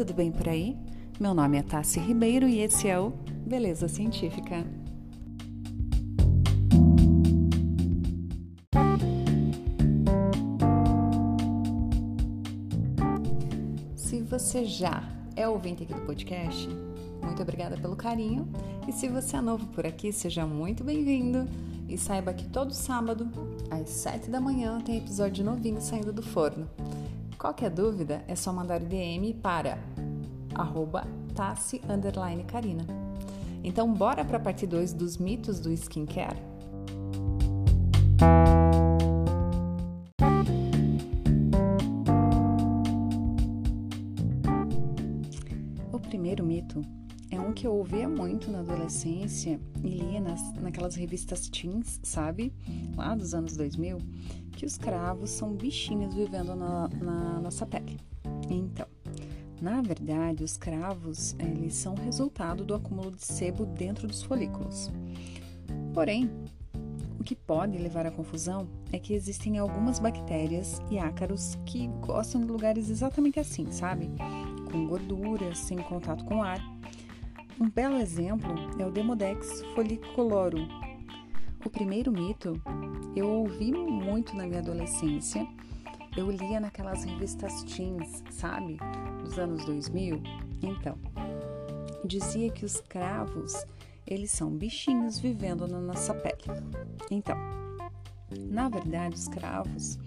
tudo bem por aí? Meu nome é Tassi Ribeiro e esse é o Beleza Científica. Se você já é ouvinte aqui do podcast, muito obrigada pelo carinho. E se você é novo por aqui, seja muito bem-vindo. E saiba que todo sábado, às 7 da manhã, tem episódio novinho saindo do forno. Qualquer dúvida é só mandar DM para arroba tassi carina. Então bora para a parte 2 dos mitos do skincare? O primeiro mito é um que eu ouvia muito na adolescência e lia nas, naquelas revistas teens, sabe? Lá dos anos 2000 que os cravos são bichinhos vivendo na, na nossa pele. Então, na verdade, os cravos eles são resultado do acúmulo de sebo dentro dos folículos. Porém, o que pode levar à confusão é que existem algumas bactérias e ácaros que gostam de lugares exatamente assim, sabe? Com gordura, sem contato com ar. Um belo exemplo é o Demodex folliculorum. O primeiro mito eu ouvi muito na minha adolescência. Eu lia naquelas revistas teens, sabe? Dos anos 2000. Então, dizia que os cravos, eles são bichinhos vivendo na nossa pele. Então, na verdade, os cravos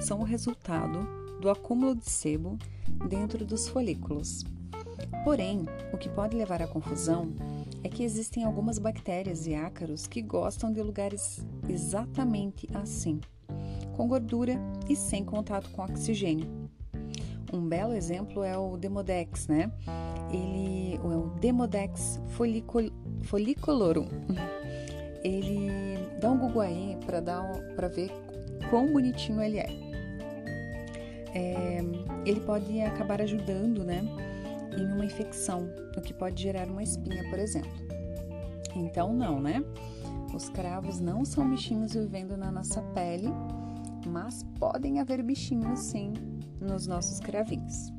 são o resultado do acúmulo de sebo dentro dos folículos. Porém, o que pode levar à confusão é que existem algumas bactérias e ácaros que gostam de lugares exatamente assim, com gordura e sem contato com oxigênio. Um belo exemplo é o Demodex, né? Ele é o Demodex folicul, folliculorum. Ele dá um Google aí para dar para ver quão bonitinho ele é. é. Ele pode acabar ajudando, né? Em uma infecção, o que pode gerar uma espinha, por exemplo. Então, não, né? Os cravos não são bichinhos vivendo na nossa pele, mas podem haver bichinhos sim nos nossos cravinhos.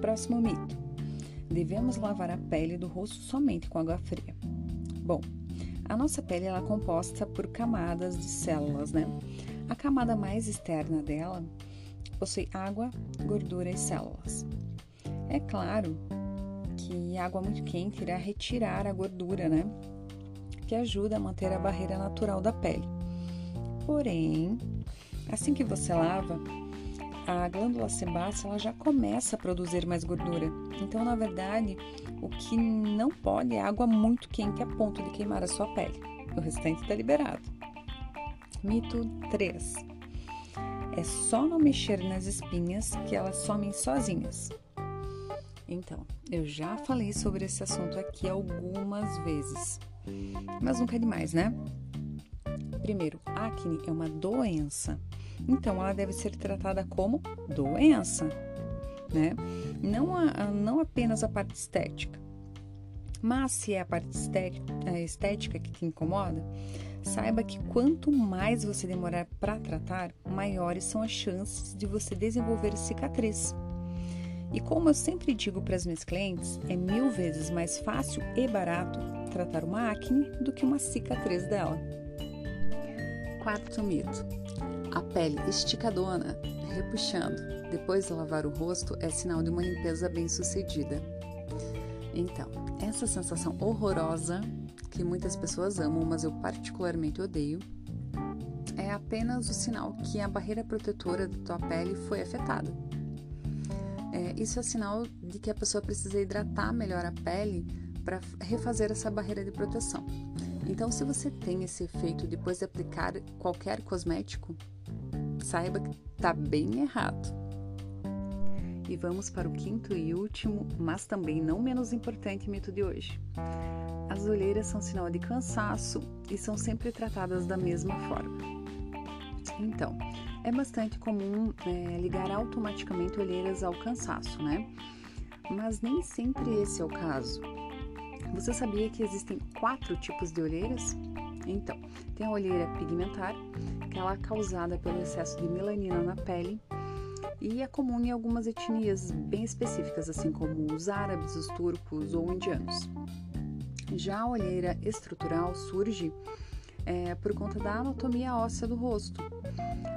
Próximo mito: devemos lavar a pele do rosto somente com água fria. Bom, a nossa pele é composta por camadas de células, né? A camada mais externa dela possui água, gordura e células. É claro que água muito quente irá retirar a gordura, né? Que ajuda a manter a barreira natural da pele. Porém, assim que você lava, a glândula sebácea ela já começa a produzir mais gordura. Então, na verdade, o que não pode é água muito quente a ponto de queimar a sua pele. O restante está liberado. Mito 3. É só não mexer nas espinhas que elas somem sozinhas. Então, eu já falei sobre esse assunto aqui algumas vezes, mas nunca é demais, né? Primeiro, acne é uma doença, então ela deve ser tratada como doença, né? Não, a, não apenas a parte estética. Mas se é a parte a estética que te incomoda, saiba que quanto mais você demorar para tratar, maiores são as chances de você desenvolver cicatriz. E como eu sempre digo para as minhas clientes, é mil vezes mais fácil e barato tratar uma acne do que uma cicatriz dela. Quarto mito: a pele esticadona, repuxando, depois de lavar o rosto, é sinal de uma limpeza bem sucedida. Então, essa sensação horrorosa que muitas pessoas amam, mas eu particularmente odeio, é apenas o sinal que a barreira protetora da tua pele foi afetada. É, isso é sinal de que a pessoa precisa hidratar melhor a pele para refazer essa barreira de proteção. Então, se você tem esse efeito depois de aplicar qualquer cosmético, saiba que está bem errado. E vamos para o quinto e último, mas também não menos importante mito de hoje. As olheiras são sinal de cansaço e são sempre tratadas da mesma forma. Então, é bastante comum é, ligar automaticamente olheiras ao cansaço, né? Mas nem sempre esse é o caso. Você sabia que existem quatro tipos de olheiras? Então, tem a olheira pigmentar, que ela é causada pelo excesso de melanina na pele. e é comum em algumas etnias bem específicas, assim como os árabes, os turcos ou indianos. Já a olheira estrutural surge é, por conta da anatomia óssea do rosto.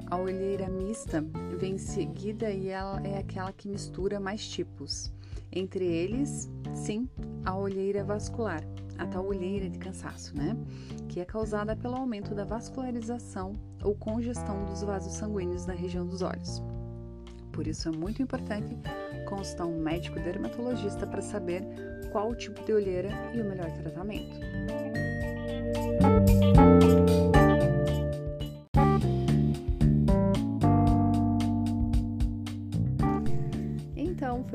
A olheira mista vem seguida e ela é aquela que mistura mais tipos. Entre eles, sim, a olheira vascular, a tal olheira de cansaço, né? Que é causada pelo aumento da vascularização ou congestão dos vasos sanguíneos na região dos olhos. Por isso é muito importante consultar um médico dermatologista para saber qual o tipo de olheira e o melhor tratamento.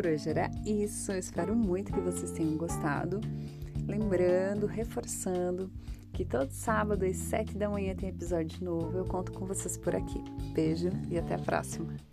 Por hoje era isso. Eu espero muito que vocês tenham gostado. Lembrando, reforçando que todo sábado às 7 da manhã tem episódio novo. Eu conto com vocês por aqui. Beijo e até a próxima.